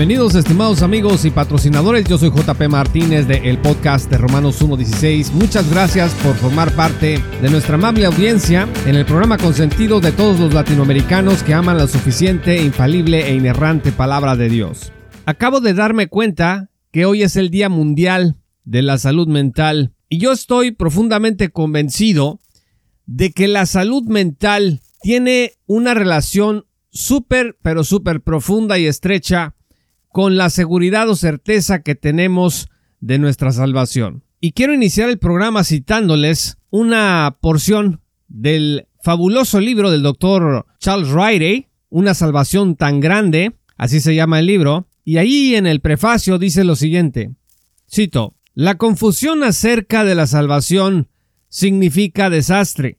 Bienvenidos estimados amigos y patrocinadores, yo soy JP Martínez de el podcast de Romanos 1.16. Muchas gracias por formar parte de nuestra amable audiencia en el programa consentido de todos los latinoamericanos que aman la suficiente, infalible e inerrante palabra de Dios. Acabo de darme cuenta que hoy es el Día Mundial de la Salud Mental y yo estoy profundamente convencido de que la salud mental tiene una relación súper, pero súper profunda y estrecha con la seguridad o certeza que tenemos de nuestra salvación. Y quiero iniciar el programa citándoles una porción del fabuloso libro del doctor Charles Riley, Una salvación tan grande, así se llama el libro, y ahí en el prefacio dice lo siguiente, cito, La confusión acerca de la salvación significa desastre,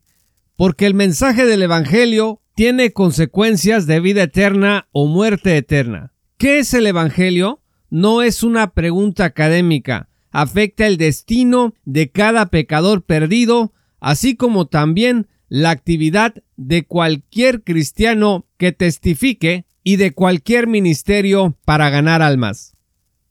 porque el mensaje del Evangelio tiene consecuencias de vida eterna o muerte eterna. ¿Qué es el Evangelio? No es una pregunta académica. Afecta el destino de cada pecador perdido, así como también la actividad de cualquier cristiano que testifique y de cualquier ministerio para ganar almas.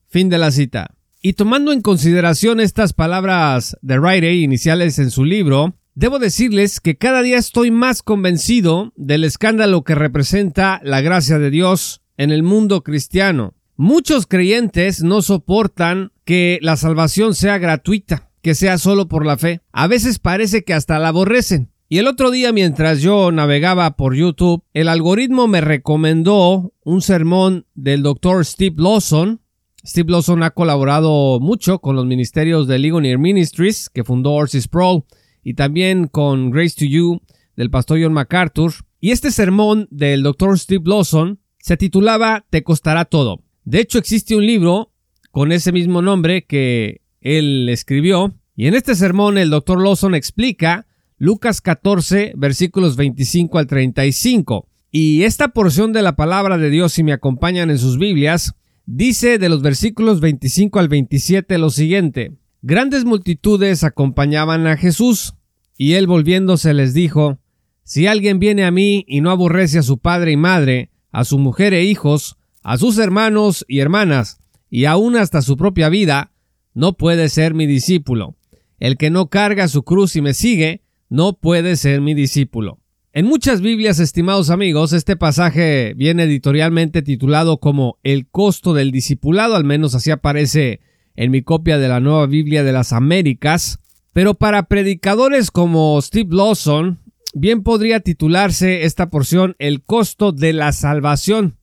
Fin de la cita. Y tomando en consideración estas palabras de Riley iniciales en su libro, debo decirles que cada día estoy más convencido del escándalo que representa la gracia de Dios en el mundo cristiano. Muchos creyentes no soportan que la salvación sea gratuita, que sea solo por la fe. A veces parece que hasta la aborrecen. Y el otro día mientras yo navegaba por YouTube, el algoritmo me recomendó un sermón del doctor Steve Lawson. Steve Lawson ha colaborado mucho con los ministerios de Ligonier Ministries, que fundó Orsis Pro, y también con Grace to You del pastor John MacArthur. Y este sermón del doctor Steve Lawson se titulaba Te costará todo. De hecho, existe un libro con ese mismo nombre que él escribió, y en este sermón el doctor Lawson explica Lucas 14, versículos 25 al 35. Y esta porción de la palabra de Dios, si me acompañan en sus Biblias, dice de los versículos 25 al 27 lo siguiente. Grandes multitudes acompañaban a Jesús, y él volviéndose les dijo, Si alguien viene a mí y no aborrece a su padre y madre, a su mujer e hijos, a sus hermanos y hermanas, y aún hasta su propia vida, no puede ser mi discípulo. El que no carga su cruz y me sigue, no puede ser mi discípulo. En muchas Biblias, estimados amigos, este pasaje viene editorialmente titulado como El costo del discipulado, al menos así aparece en mi copia de la Nueva Biblia de las Américas, pero para predicadores como Steve Lawson, Bien podría titularse esta porción El costo de la salvación,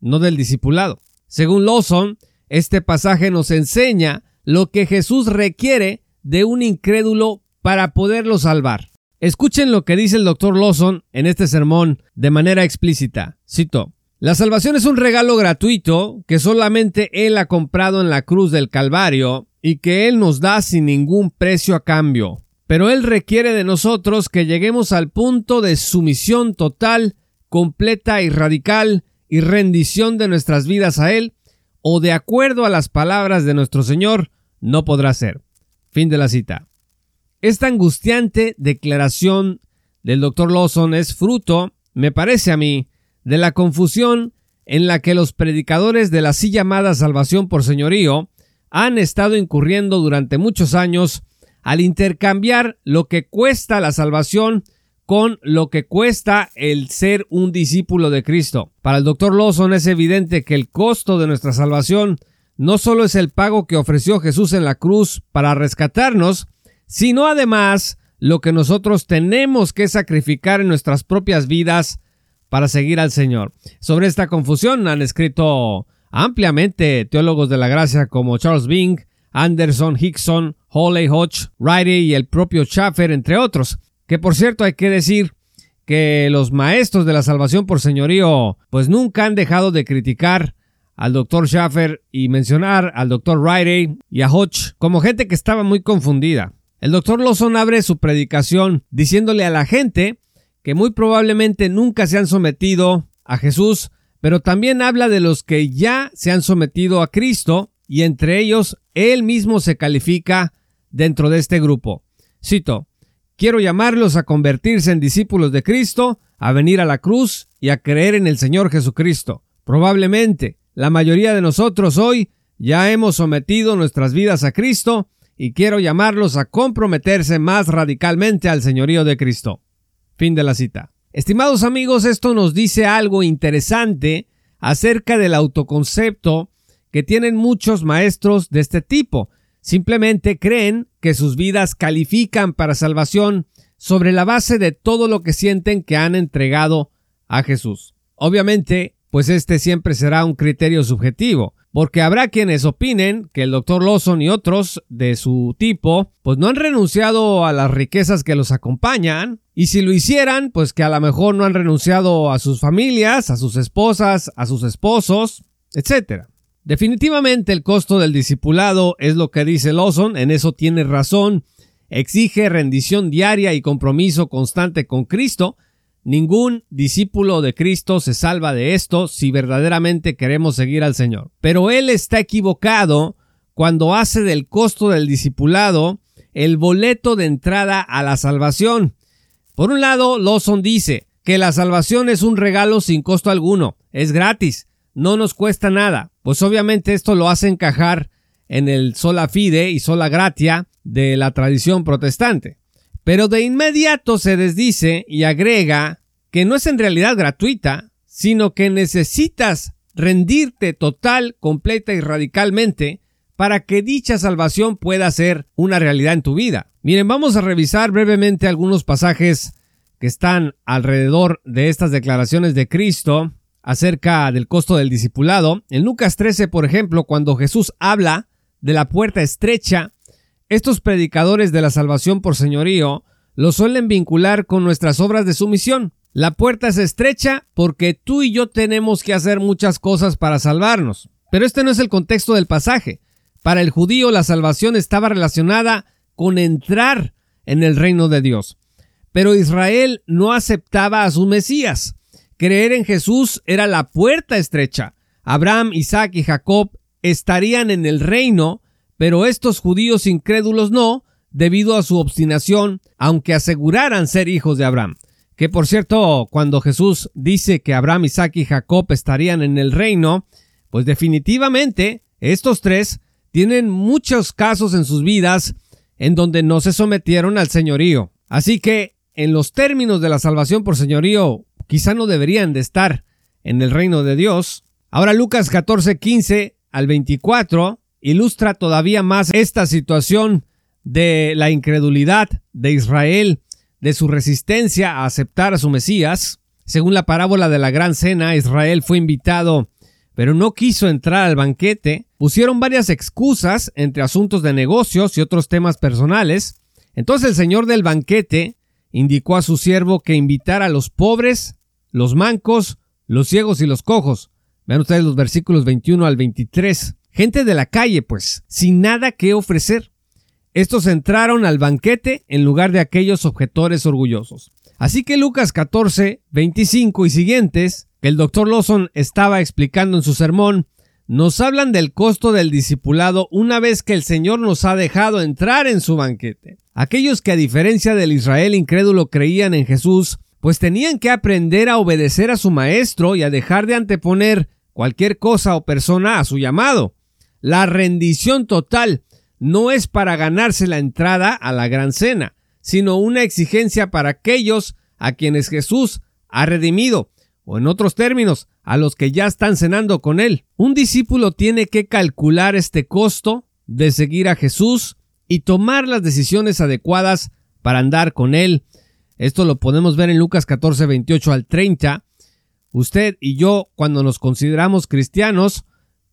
no del discipulado. Según Lawson, este pasaje nos enseña lo que Jesús requiere de un incrédulo para poderlo salvar. Escuchen lo que dice el doctor Lawson en este sermón de manera explícita. Cito. La salvación es un regalo gratuito que solamente Él ha comprado en la cruz del Calvario y que Él nos da sin ningún precio a cambio. Pero Él requiere de nosotros que lleguemos al punto de sumisión total, completa y radical y rendición de nuestras vidas a Él, o de acuerdo a las palabras de nuestro Señor, no podrá ser. Fin de la cita. Esta angustiante declaración del Dr. Lawson es fruto, me parece a mí, de la confusión en la que los predicadores de la así llamada salvación por señorío han estado incurriendo durante muchos años al intercambiar lo que cuesta la salvación con lo que cuesta el ser un discípulo de Cristo. Para el doctor Lawson es evidente que el costo de nuestra salvación no solo es el pago que ofreció Jesús en la cruz para rescatarnos, sino además lo que nosotros tenemos que sacrificar en nuestras propias vidas para seguir al Señor. Sobre esta confusión han escrito ampliamente teólogos de la gracia como Charles Bing, Anderson, Hickson, Holly Hodge, Riley y el propio Schaffer, entre otros. Que por cierto hay que decir que los maestros de la salvación por señorío pues nunca han dejado de criticar al doctor Schaffer y mencionar al doctor Riley y a Hodge como gente que estaba muy confundida. El doctor Lawson abre su predicación diciéndole a la gente que muy probablemente nunca se han sometido a Jesús, pero también habla de los que ya se han sometido a Cristo y entre ellos él mismo se califica dentro de este grupo. Cito, quiero llamarlos a convertirse en discípulos de Cristo, a venir a la cruz y a creer en el Señor Jesucristo. Probablemente la mayoría de nosotros hoy ya hemos sometido nuestras vidas a Cristo y quiero llamarlos a comprometerse más radicalmente al señorío de Cristo. Fin de la cita. Estimados amigos, esto nos dice algo interesante acerca del autoconcepto que tienen muchos maestros de este tipo. Simplemente creen que sus vidas califican para salvación sobre la base de todo lo que sienten que han entregado a Jesús. Obviamente, pues este siempre será un criterio subjetivo porque habrá quienes opinen que el doctor Lawson y otros de su tipo pues no han renunciado a las riquezas que los acompañan y si lo hicieran pues que a lo mejor no han renunciado a sus familias, a sus esposas, a sus esposos, etc. Definitivamente el costo del discipulado es lo que dice Lawson, en eso tiene razón, exige rendición diaria y compromiso constante con Cristo, Ningún discípulo de Cristo se salva de esto si verdaderamente queremos seguir al Señor. Pero él está equivocado cuando hace del costo del discipulado el boleto de entrada a la salvación. Por un lado, Lawson dice que la salvación es un regalo sin costo alguno, es gratis, no nos cuesta nada. Pues obviamente esto lo hace encajar en el sola fide y sola gratia de la tradición protestante. Pero de inmediato se desdice y agrega que no es en realidad gratuita, sino que necesitas rendirte total, completa y radicalmente para que dicha salvación pueda ser una realidad en tu vida. Miren, vamos a revisar brevemente algunos pasajes que están alrededor de estas declaraciones de Cristo acerca del costo del discipulado. En Lucas 13, por ejemplo, cuando Jesús habla de la puerta estrecha, estos predicadores de la salvación por señorío lo suelen vincular con nuestras obras de sumisión. La puerta es estrecha porque tú y yo tenemos que hacer muchas cosas para salvarnos. Pero este no es el contexto del pasaje. Para el judío la salvación estaba relacionada con entrar en el reino de Dios. Pero Israel no aceptaba a su Mesías. Creer en Jesús era la puerta estrecha. Abraham, Isaac y Jacob estarían en el reino pero estos judíos incrédulos no, debido a su obstinación, aunque aseguraran ser hijos de Abraham. Que por cierto, cuando Jesús dice que Abraham, Isaac y Jacob estarían en el reino, pues definitivamente estos tres tienen muchos casos en sus vidas en donde no se sometieron al señorío. Así que, en los términos de la salvación por señorío, quizá no deberían de estar en el reino de Dios. Ahora Lucas 14, 15 al 24 ilustra todavía más esta situación de la incredulidad de Israel, de su resistencia a aceptar a su Mesías. Según la parábola de la gran cena, Israel fue invitado, pero no quiso entrar al banquete. Pusieron varias excusas entre asuntos de negocios y otros temas personales. Entonces el señor del banquete indicó a su siervo que invitara a los pobres, los mancos, los ciegos y los cojos. Vean ustedes los versículos 21 al 23. Gente de la calle, pues, sin nada que ofrecer. Estos entraron al banquete en lugar de aquellos objetores orgullosos. Así que Lucas 14, 25 y siguientes, que el doctor Lawson estaba explicando en su sermón, nos hablan del costo del discipulado una vez que el Señor nos ha dejado entrar en su banquete. Aquellos que a diferencia del Israel incrédulo creían en Jesús, pues tenían que aprender a obedecer a su maestro y a dejar de anteponer cualquier cosa o persona a su llamado. La rendición total no es para ganarse la entrada a la gran cena, sino una exigencia para aquellos a quienes Jesús ha redimido, o en otros términos, a los que ya están cenando con Él. Un discípulo tiene que calcular este costo de seguir a Jesús y tomar las decisiones adecuadas para andar con Él. Esto lo podemos ver en Lucas 14, 28 al 30. Usted y yo, cuando nos consideramos cristianos,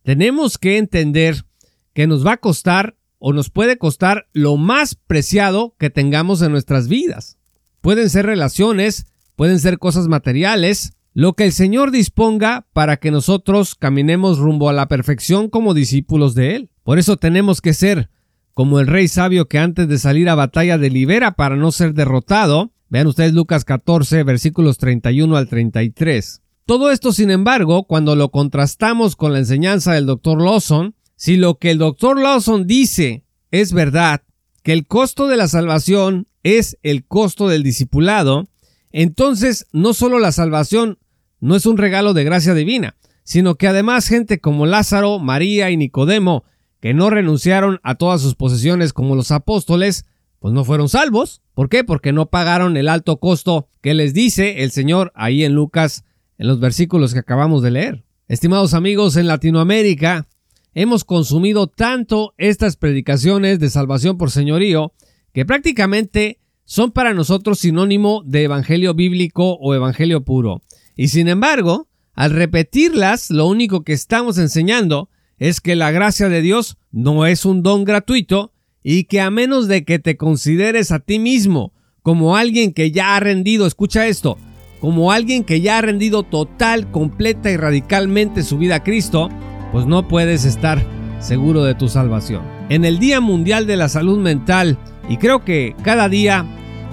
tenemos que entender que nos va a costar o nos puede costar lo más preciado que tengamos en nuestras vidas. Pueden ser relaciones, pueden ser cosas materiales, lo que el Señor disponga para que nosotros caminemos rumbo a la perfección como discípulos de Él. Por eso tenemos que ser como el rey sabio que antes de salir a batalla delibera para no ser derrotado. Vean ustedes Lucas 14 versículos 31 al 33. Todo esto, sin embargo, cuando lo contrastamos con la enseñanza del Dr. Lawson, si lo que el Dr. Lawson dice es verdad, que el costo de la salvación es el costo del discipulado, entonces no solo la salvación no es un regalo de gracia divina, sino que además gente como Lázaro, María y Nicodemo, que no renunciaron a todas sus posesiones como los apóstoles, pues no fueron salvos. ¿Por qué? Porque no pagaron el alto costo que les dice el Señor ahí en Lucas en los versículos que acabamos de leer. Estimados amigos, en Latinoamérica hemos consumido tanto estas predicaciones de salvación por señorío que prácticamente son para nosotros sinónimo de evangelio bíblico o evangelio puro. Y sin embargo, al repetirlas, lo único que estamos enseñando es que la gracia de Dios no es un don gratuito, y que a menos de que te consideres a ti mismo como alguien que ya ha rendido, escucha esto, como alguien que ya ha rendido total, completa y radicalmente su vida a Cristo, pues no puedes estar seguro de tu salvación. En el Día Mundial de la Salud Mental, y creo que cada día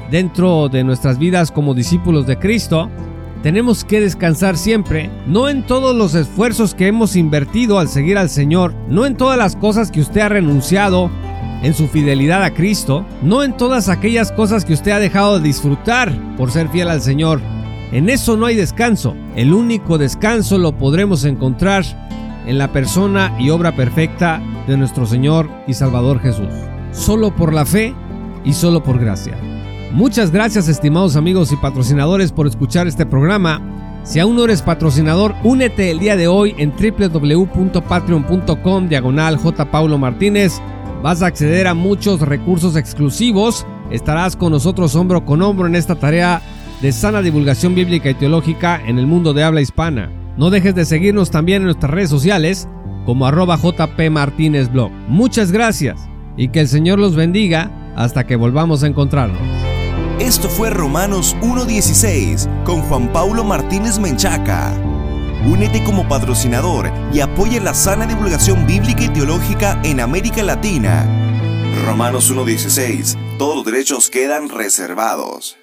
dentro de nuestras vidas como discípulos de Cristo, tenemos que descansar siempre, no en todos los esfuerzos que hemos invertido al seguir al Señor, no en todas las cosas que usted ha renunciado en su fidelidad a Cristo, no en todas aquellas cosas que usted ha dejado de disfrutar por ser fiel al Señor. En eso no hay descanso. El único descanso lo podremos encontrar en la persona y obra perfecta de nuestro Señor y Salvador Jesús. Solo por la fe y solo por gracia. Muchas gracias estimados amigos y patrocinadores por escuchar este programa. Si aún no eres patrocinador, únete el día de hoy en www.patreon.com diagonal J. Paulo Martínez Vas a acceder a muchos recursos exclusivos. Estarás con nosotros hombro con hombro en esta tarea de sana divulgación bíblica y teológica en el mundo de habla hispana. No dejes de seguirnos también en nuestras redes sociales como arroba JP Martínez Blog. Muchas gracias y que el Señor los bendiga hasta que volvamos a encontrarnos. Esto fue Romanos 1.16 con Juan Paulo Martínez Menchaca. Únete como patrocinador y apoya la sana divulgación bíblica y teológica en América Latina. Romanos 1.16. Todos los derechos quedan reservados.